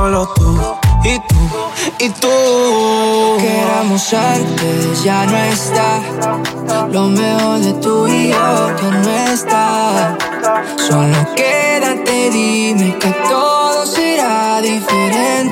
Solo tú y tú y tú. Que éramos antes ya no está. Lo mejor de tú y yo que no está. Solo quédate, dime que todo será diferente.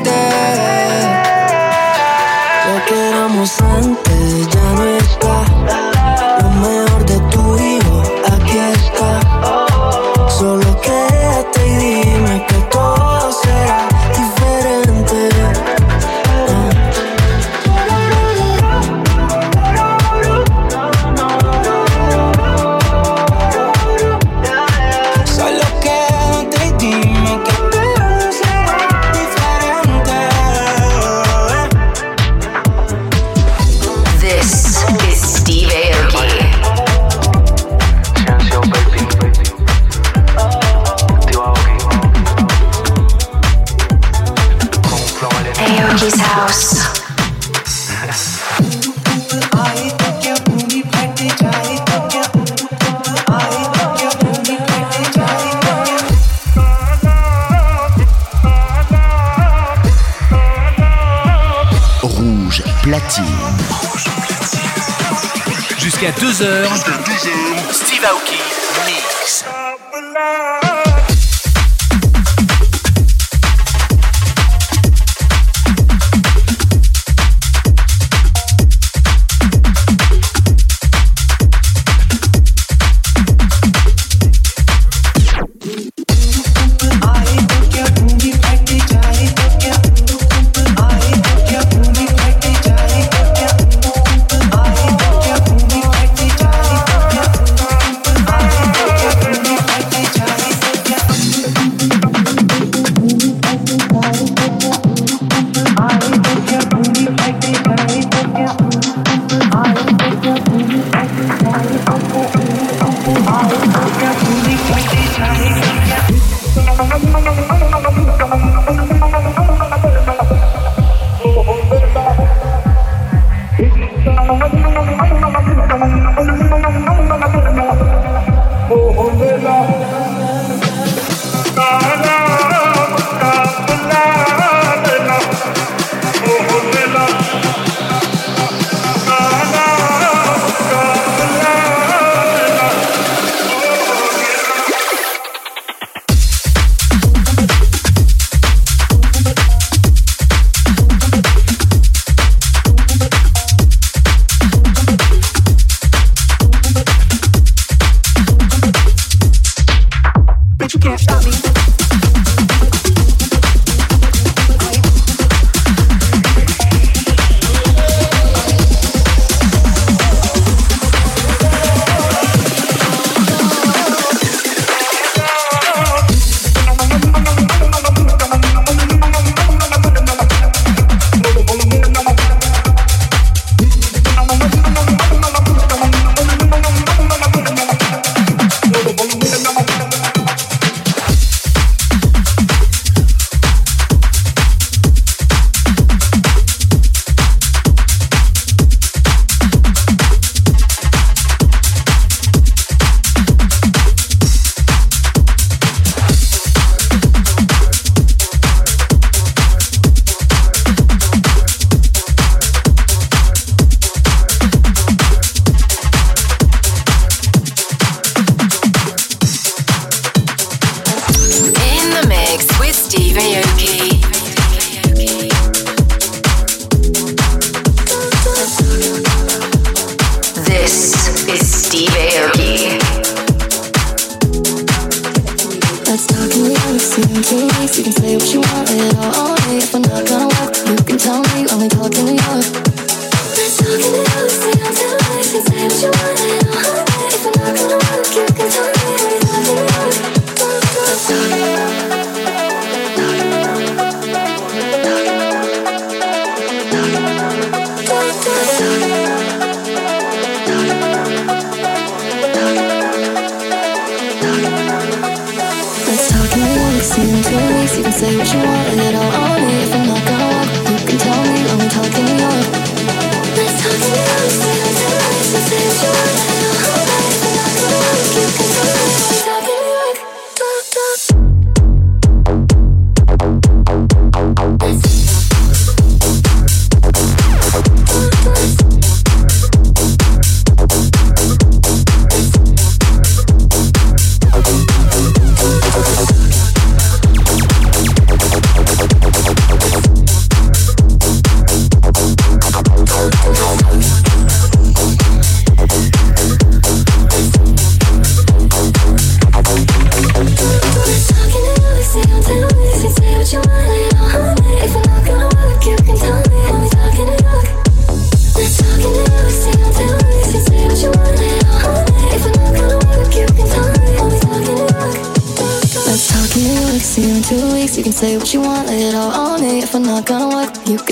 Steve Aoki.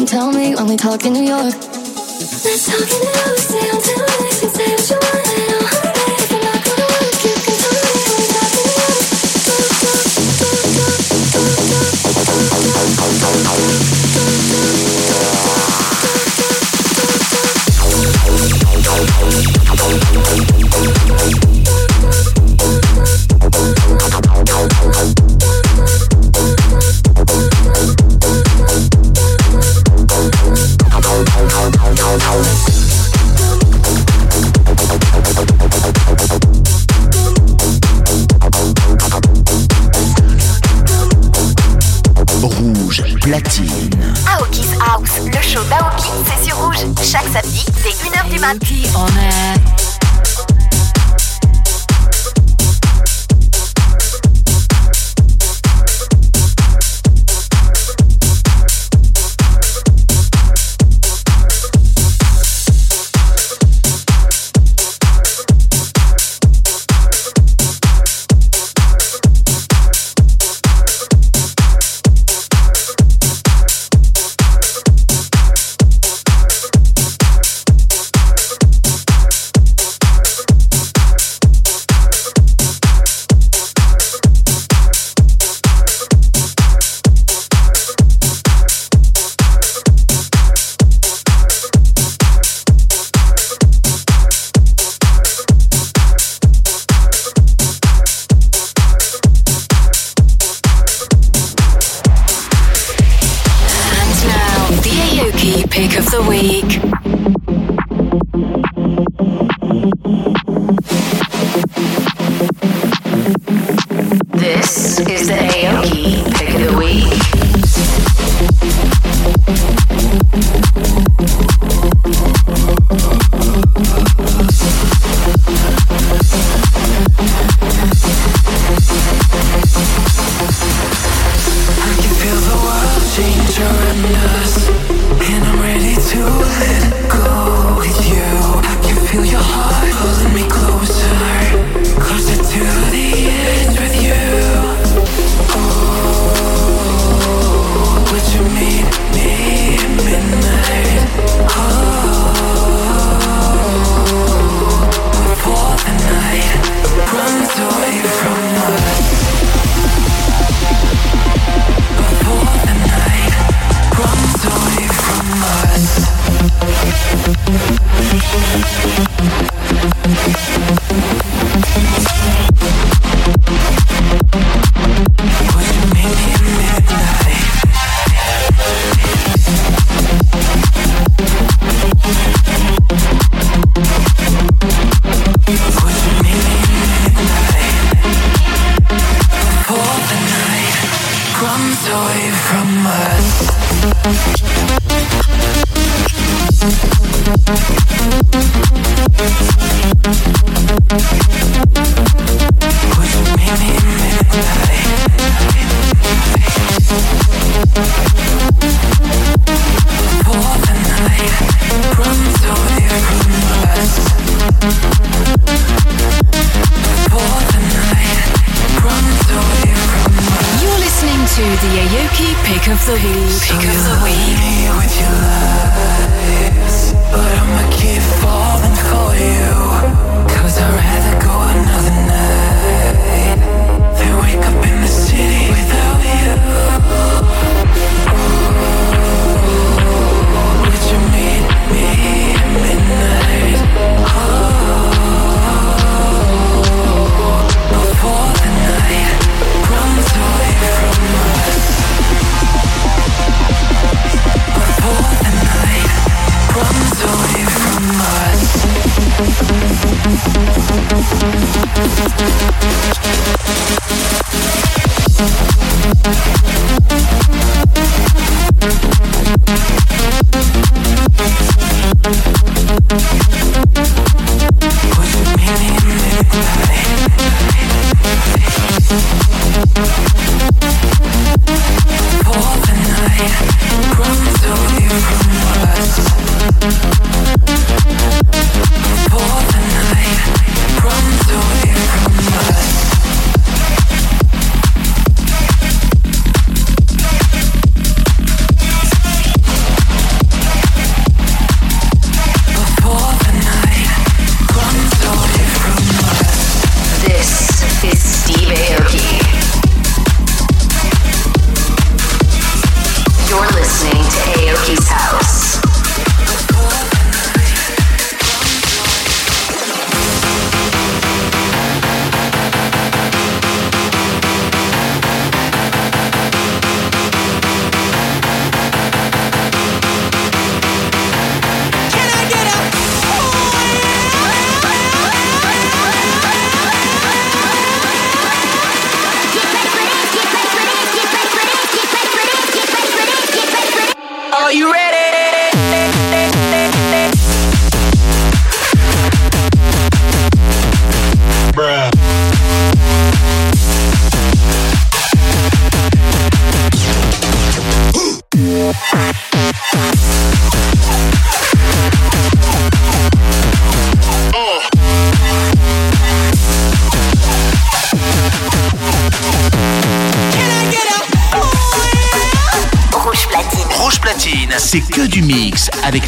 tell me when we talking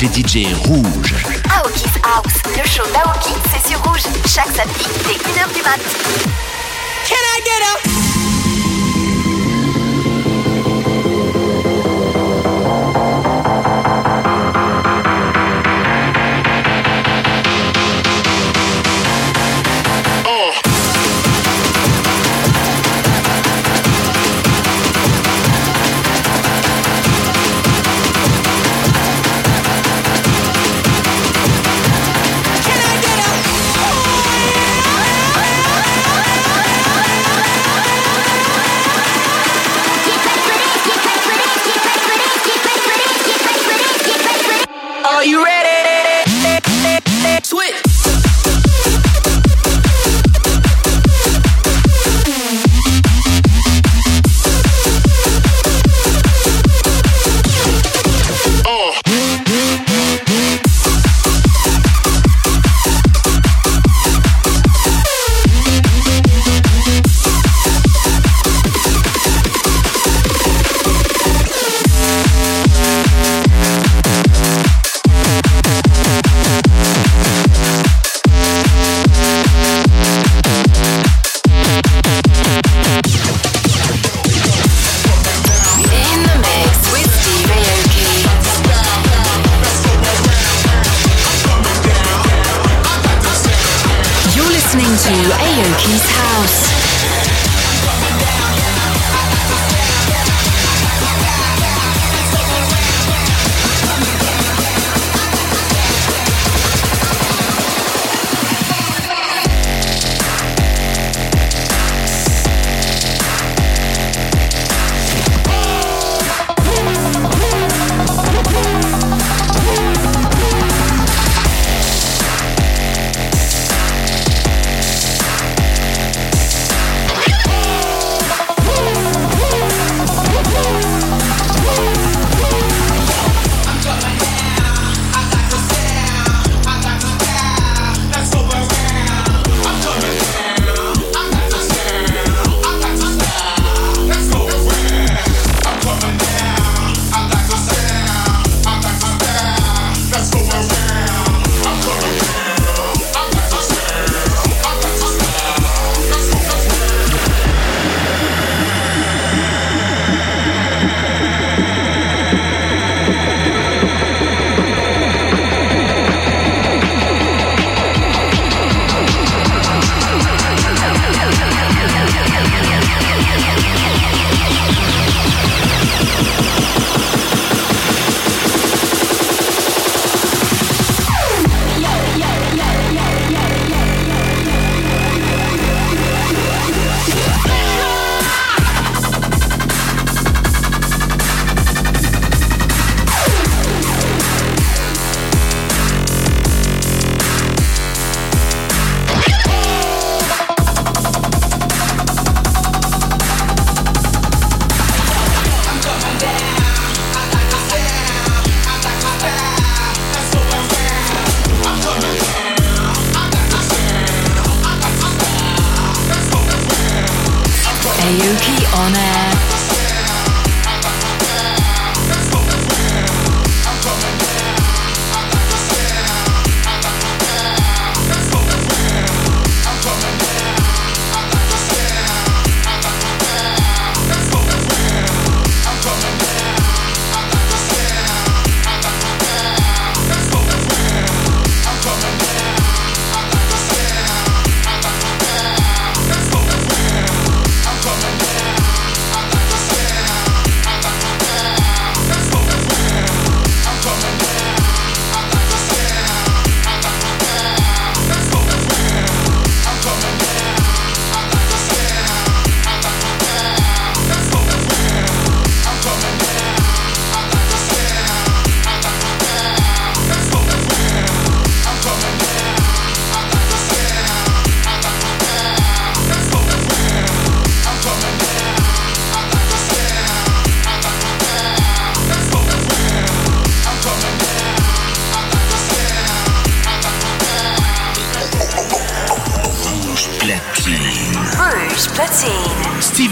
les DJ rouges.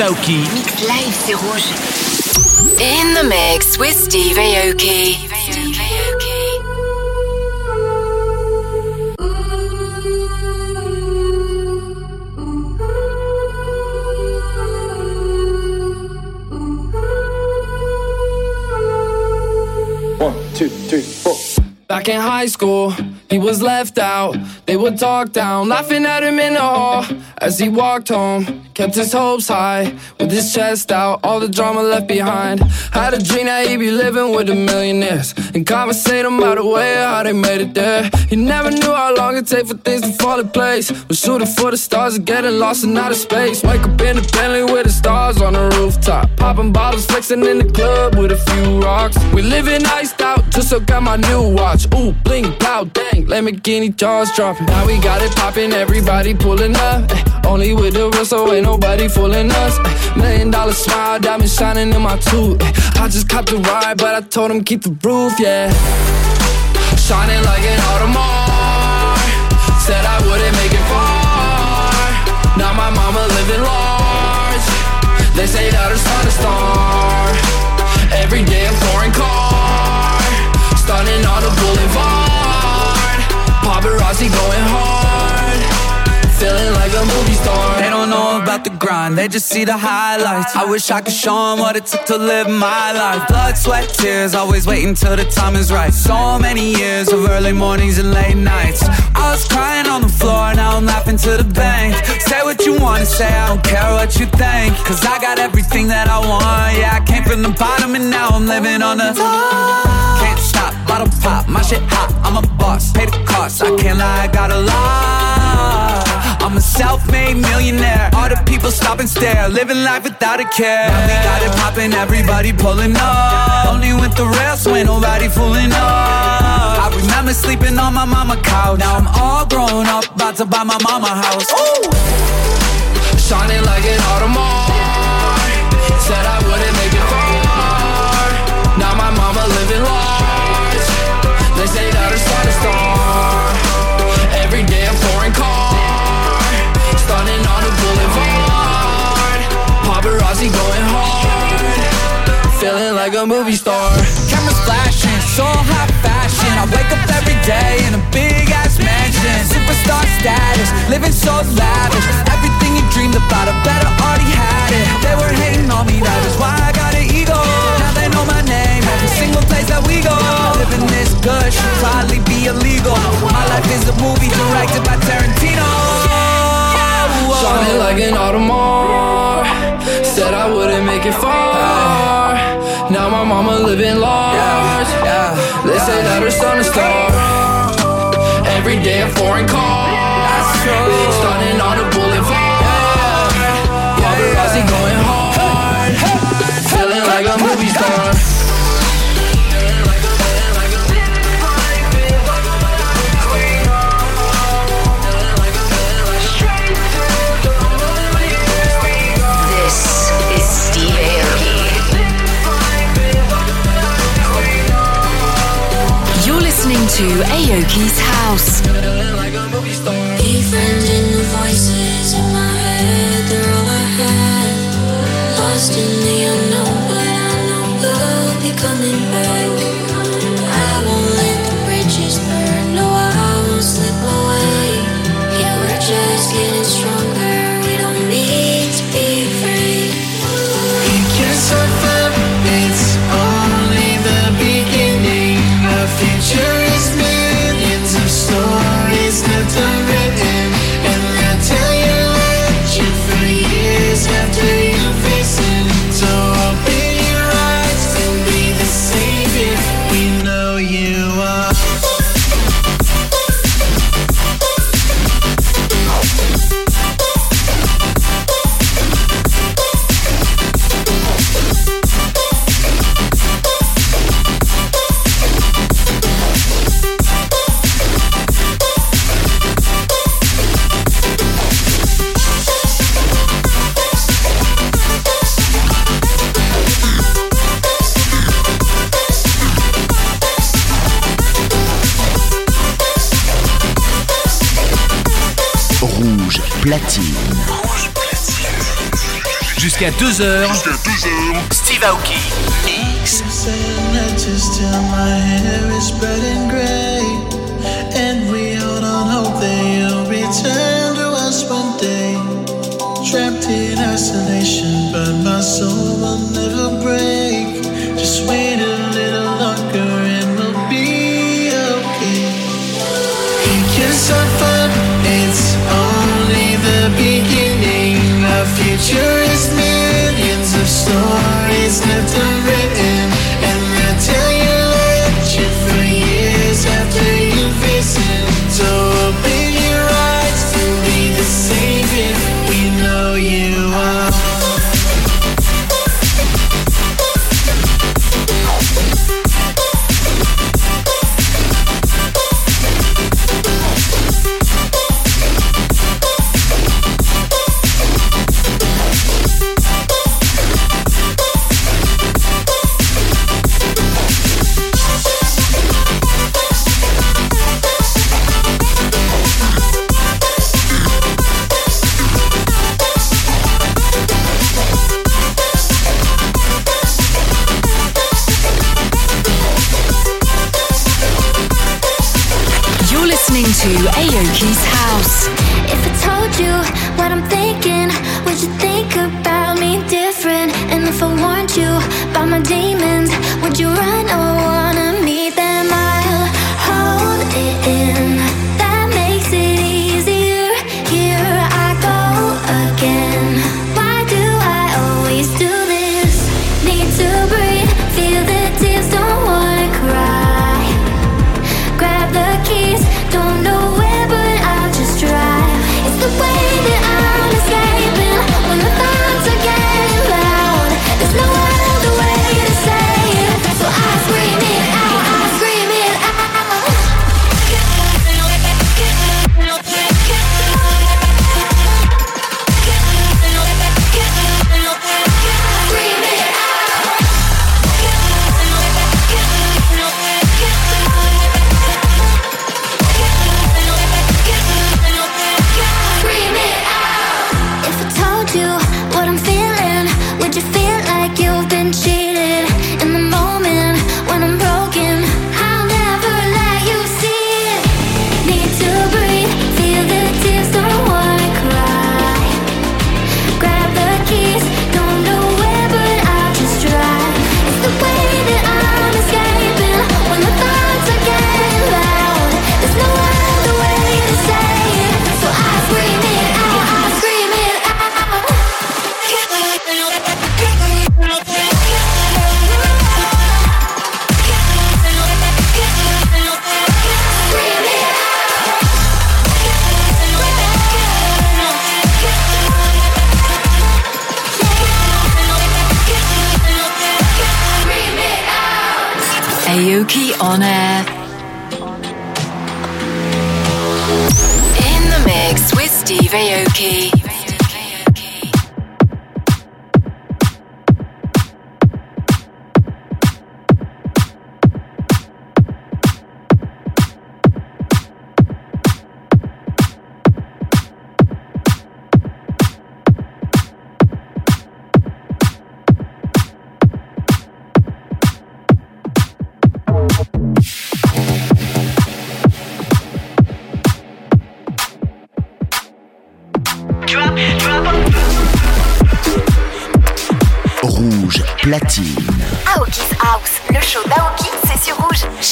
Aoki. Mix live, c'est rouge. In the mix with Steve Aoki. One, two, three, four. Back in high school, he was left out. They would talk down, laughing at him in the hall as he walked home. Kept his hopes high with his chest out, all the drama left behind. Had a dream that he'd be living with the millionaires and conversate about the way how they made it there. He never knew how long it'd take for things to fall in place. We're shooting for the stars and getting lost in outer space. Wake up in the Bentley with the stars on the rooftop, popping bottles, flexing in the club with a few rocks. We living iced out, just so got my new watch. Ooh, bling, pow, dang, Lamborghini jaws dropping. Now we got it popping, everybody pulling up. Eh, only with the real, so ain't nobody fooling us. Eh, million dollar smile, diamond shining in my tooth. Eh, I just copped a ride, but I told him keep the roof, yeah. Shining like an Audemars. Said I wouldn't make it far. Now my mama living large. They say that her son a star. Grind, they just see the highlights. I wish I could show them what it took to live my life. Blood, sweat, tears, always waiting till the time is right. So many years of early mornings and late nights. I was crying on the floor, now I'm laughing to the bank. Say what you wanna say, I don't care what you think. Cause I got everything that I want. Yeah, I came from the bottom and now I'm living on the top. Can't stop, bottle pop, my shit hot. I'm a boss, pay the cost. I can't lie, I got a lot. I'm a self-made millionaire. All the people stop and stare, living life without a care. Now we got it popping, everybody pulling up. Only with the rest, when nobody fooling up. I remember sleeping on my mama couch. Now I'm all grown up, about to buy my mama house. Ooh. Shining like an Audemars. Like a movie star. Cameras flashing, so high fashion. I wake up every day in a big ass mansion. Superstar status, living so lavish. Everything you dreamed about, I better already had it. They were hating on me, that is why I got an ego. Now they know my name, every single place that we go. Living this good should probably be illegal. My life is a movie directed by Tarantino. Shining like an Audemars Said I wouldn't make it far Now my mama living large. They say that her son a star Every day a foreign car. Stunning on to Aoki's House. jusqu'à 2h. Jusqu'à 2h. Steve Aoki. Mix. And we hold on hope that you'll return to us one day. Trapped in isolation, but my soul will never break. so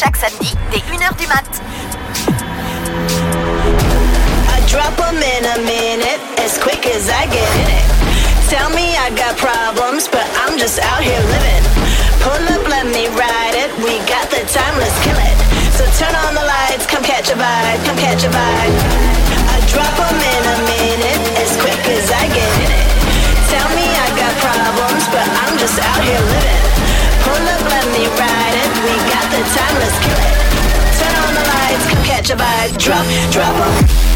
chaque samedi dès 1h du mat. Tell me I got problems, but I'm just out here living. Pull up, let me ride it. We got the time, let's kill it. So turn on the lights, come catch a vibe, come catch a vibe. I drop them in a minute. Drop, drop, drop.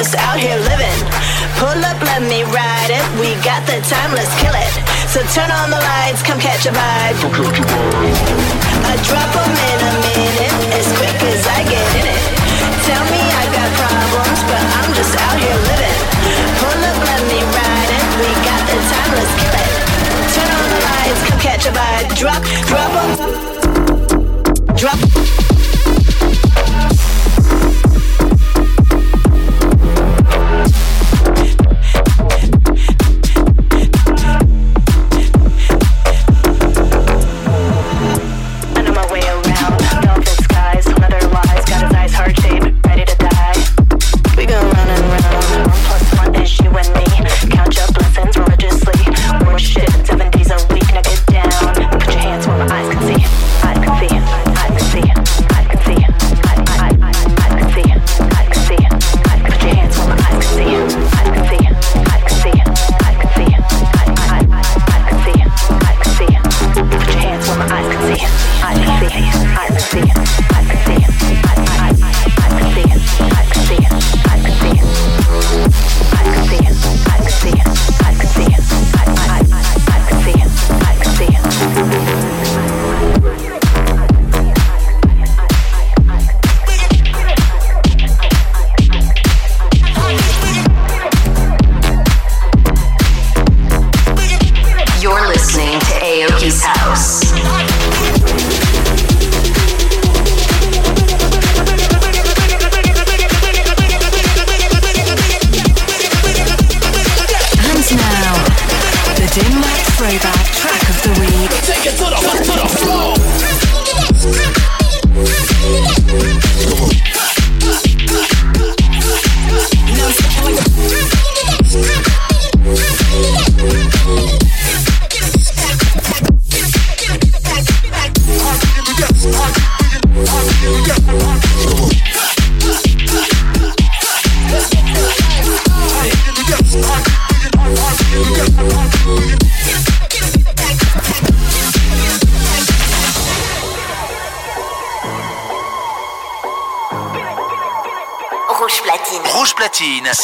Just out here living. Pull up, let me ride it. We got the time, let's kill it. So turn on the lights, come catch a vibe. I drop them in a minute, as quick as I get in it. Tell me I got problems, but I'm just out here living. Pull up, let me ride it. We got the time, let's kill it. Turn on the lights, come catch a vibe. Drop, drop 'em. Drop.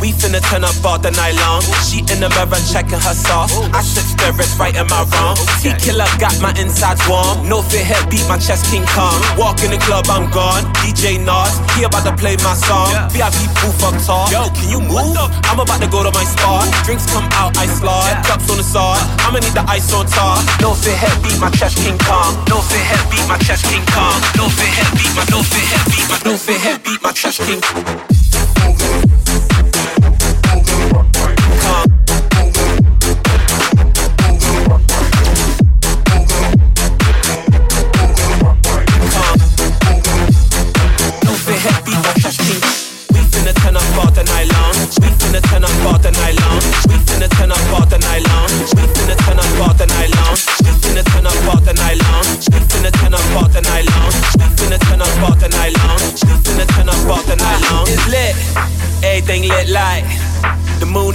We finna turn up all the night long. She in the mirror checking her sauce. I sip spirits right in my wrong. T killer got my insides warm. No fit head beat my chest King Kong. Walk in the club, I'm gone. DJ Nas, he about to play my song. VIP booth up top. Yo, can you move? I'm about to go to my spot. Drinks come out, ice slide. Cups on the side. I'ma need the ice on top. No fit head beat my chest King Kong. No fit head beat my chest King Kong. No fit head beat my no fit head beat my no fit head beat my chest King Kong.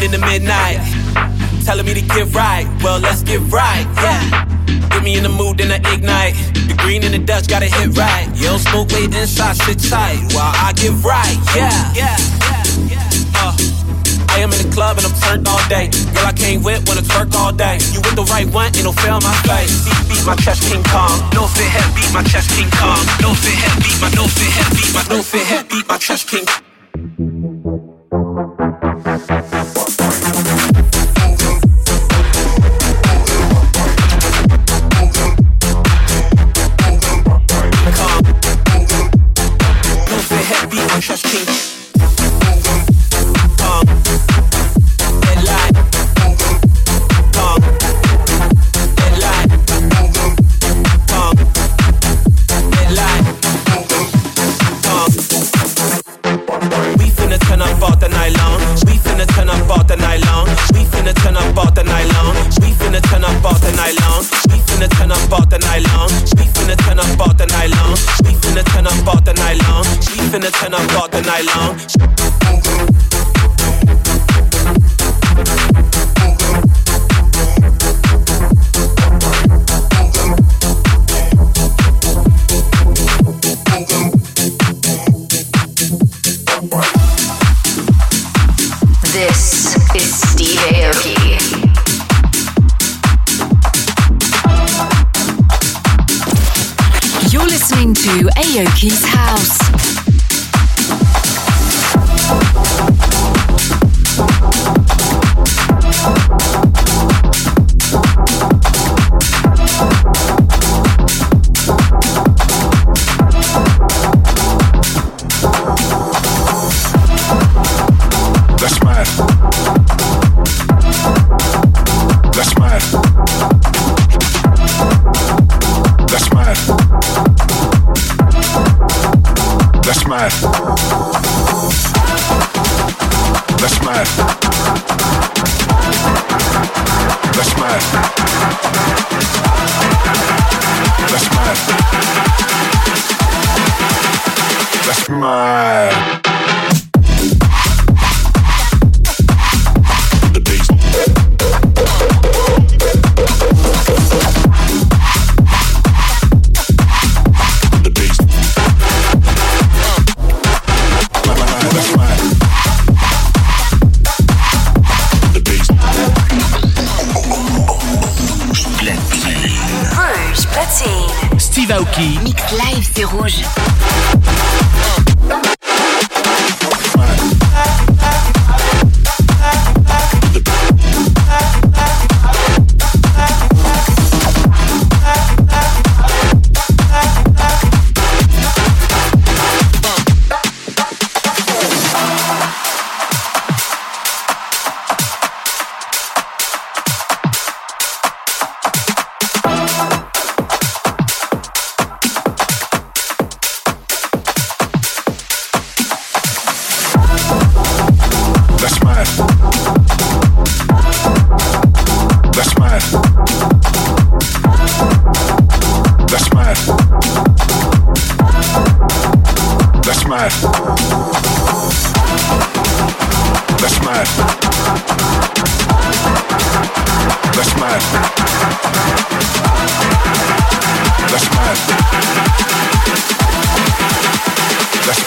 In the midnight. Telling me to get right, well, let's get right, yeah. Get me in the mood, then I ignite. The green and the Dutch gotta hit right. Don't smoke, wait inside, sit tight while I get right, yeah. yeah, yeah, yeah. Uh. I am in the club and I'm turned all day. Girl, I can't whip when I twerk all day. You with the right one, it'll fail my face. Beat, beat my chest, King Kong. No fit head, beat my chest, King Kong. No fit head, beat my no fit head, beat my no fit head, beat my chest, King.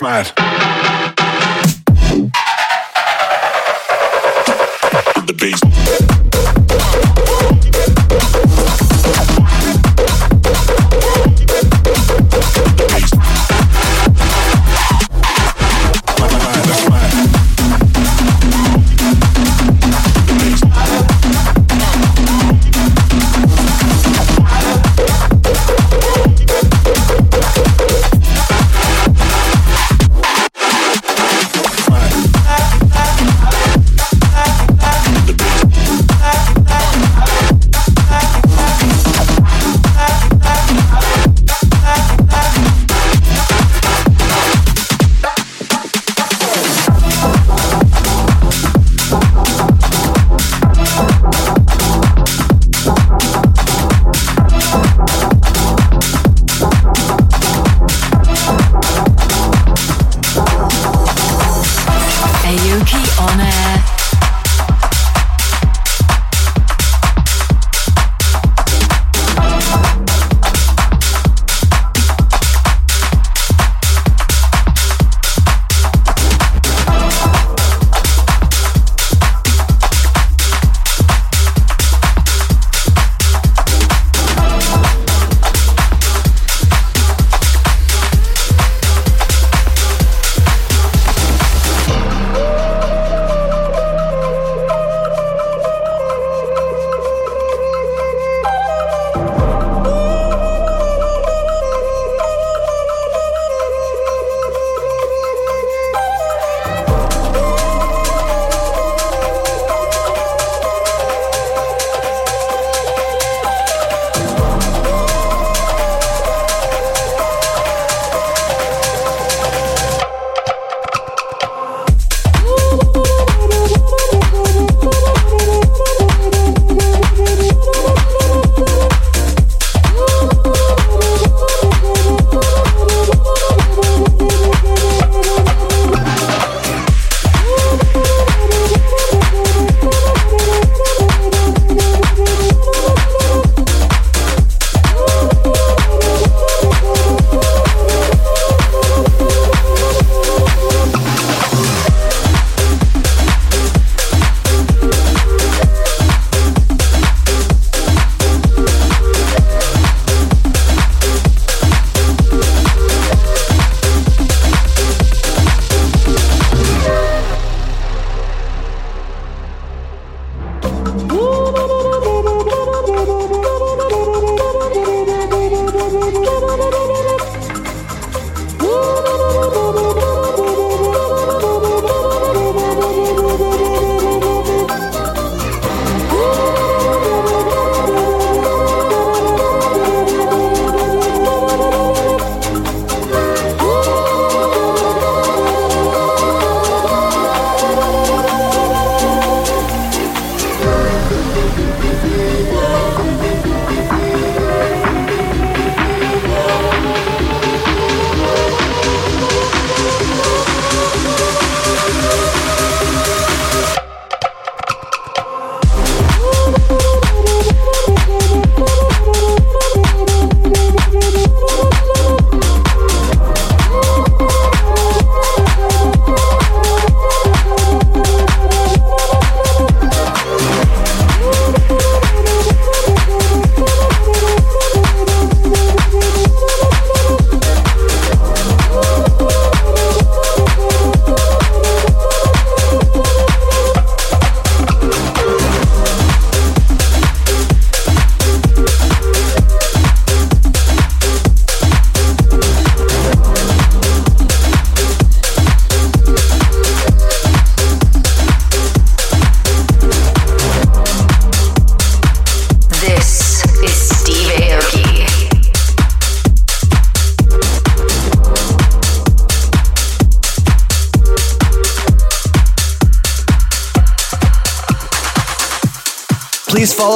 mad.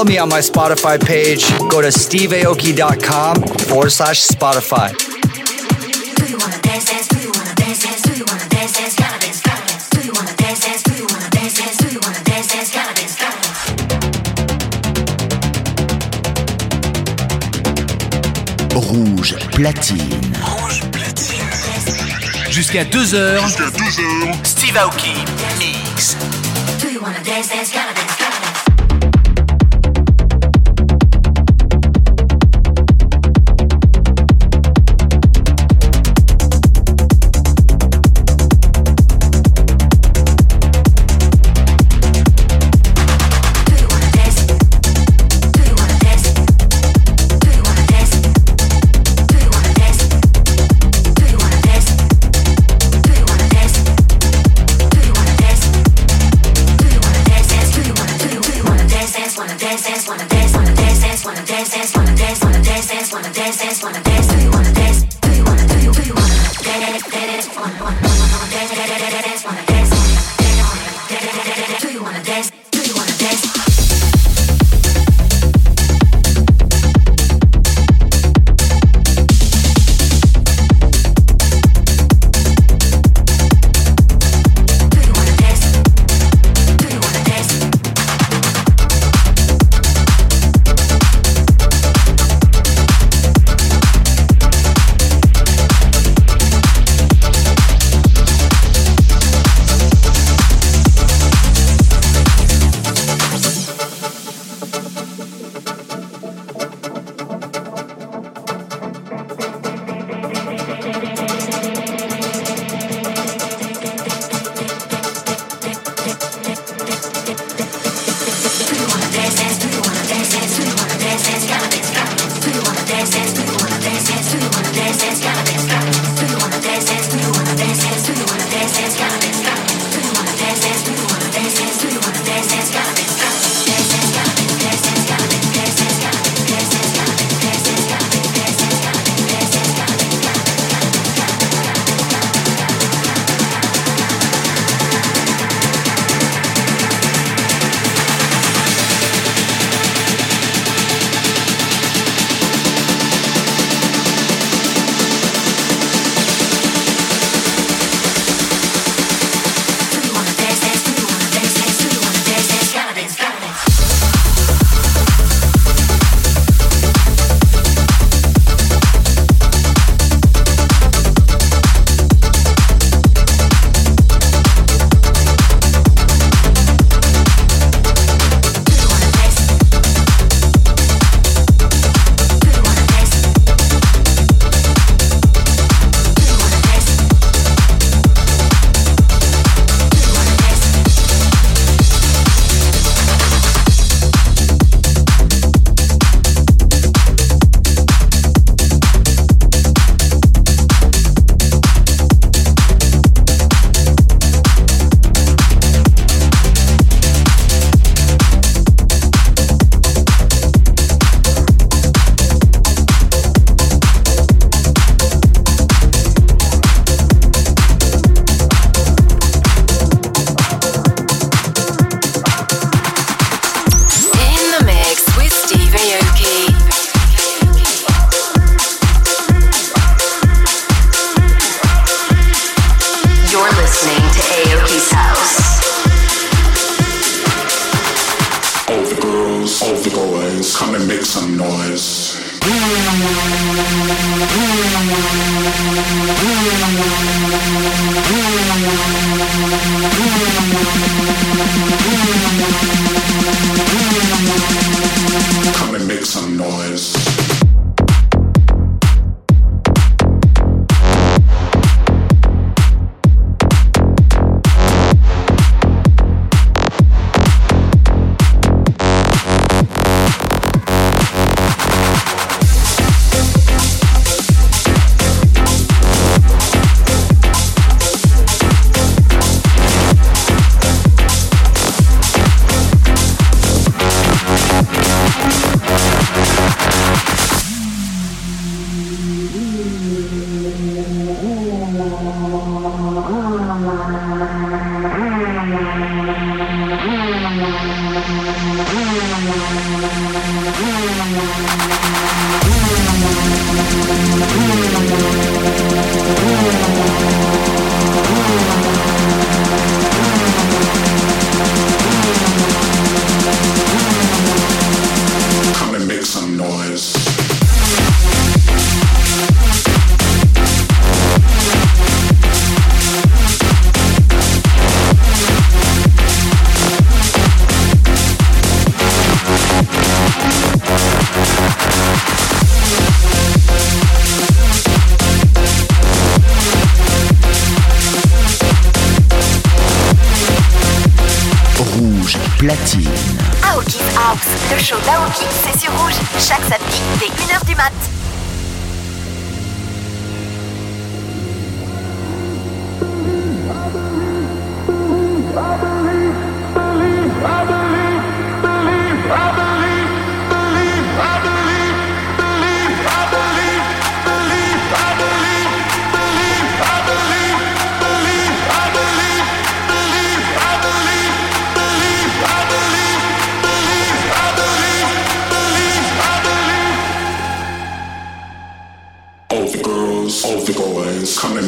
Follow me on my Spotify page. Go to steveaoki.com forward slash Spotify. Rouge platine. Rouge platine. Jusqu'à 2h. Jusqu'à 2h. Steve Aoki. Mix. Do you wanna dance, dance, gotta dance.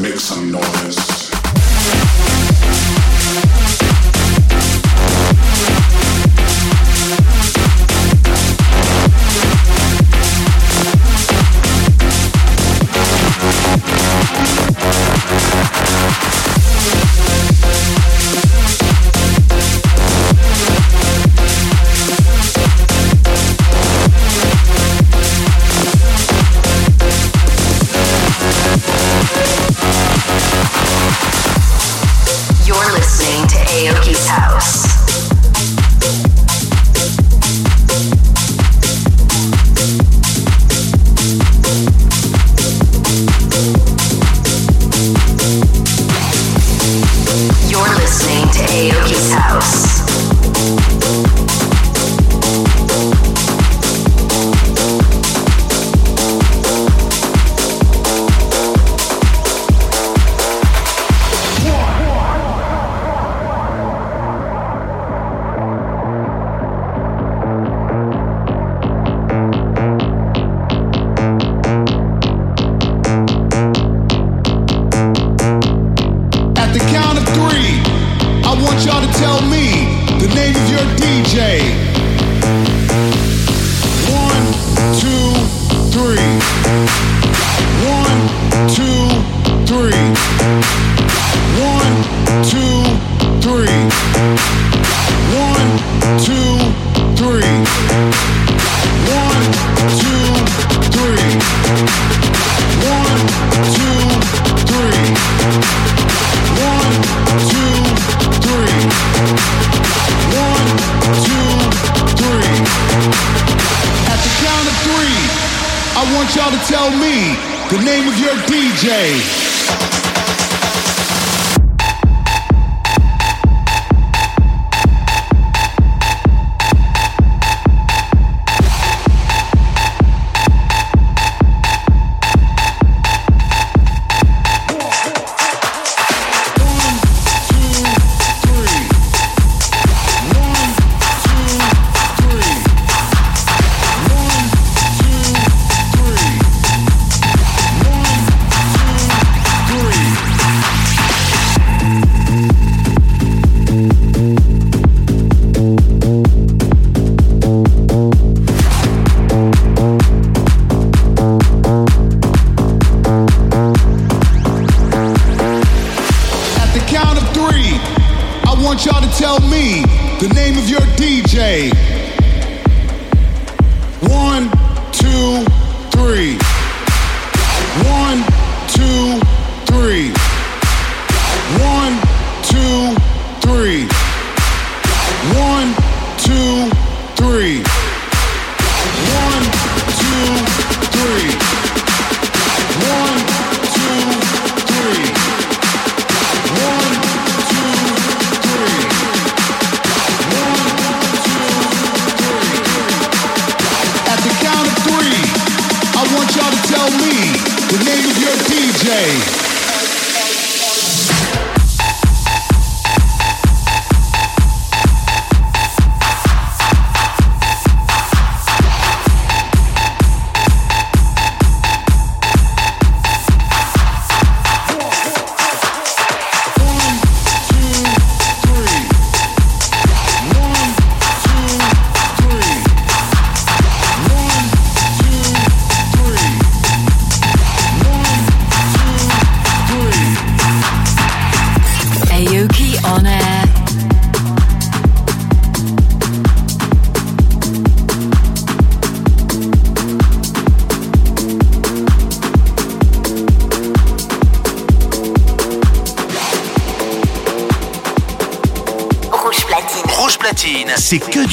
make some noise. y'all to tell me the name of your DJ.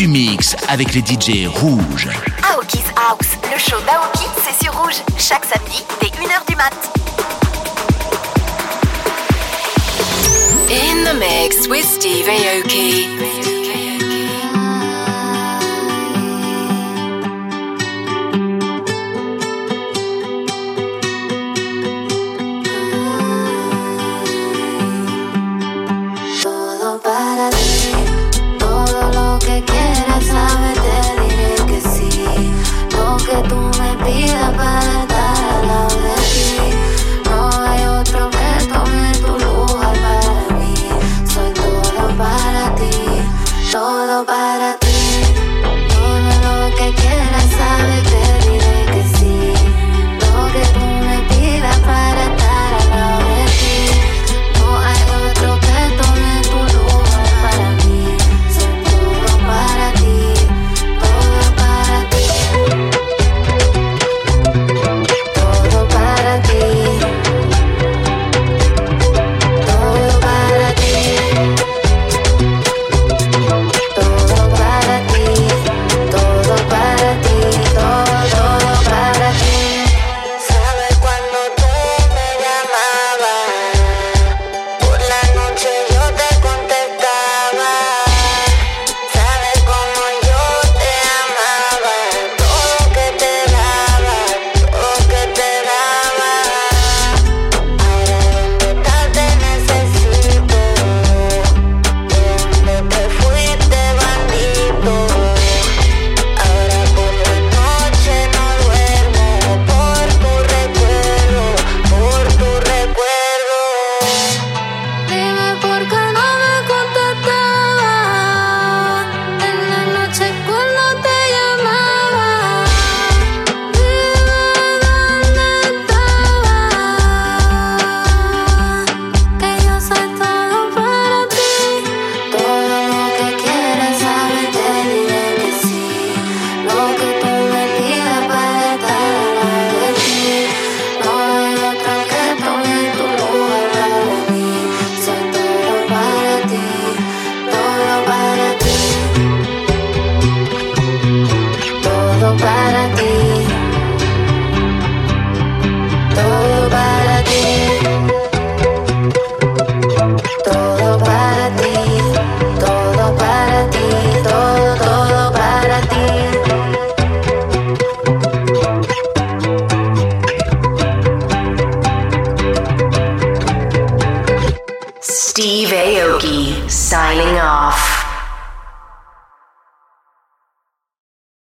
du mix avec les DJ rouges. Aoki's House, le show d'Aoki, c'est sur rouge, chaque samedi dès 1h du mat. In the mix with Steve Aoki.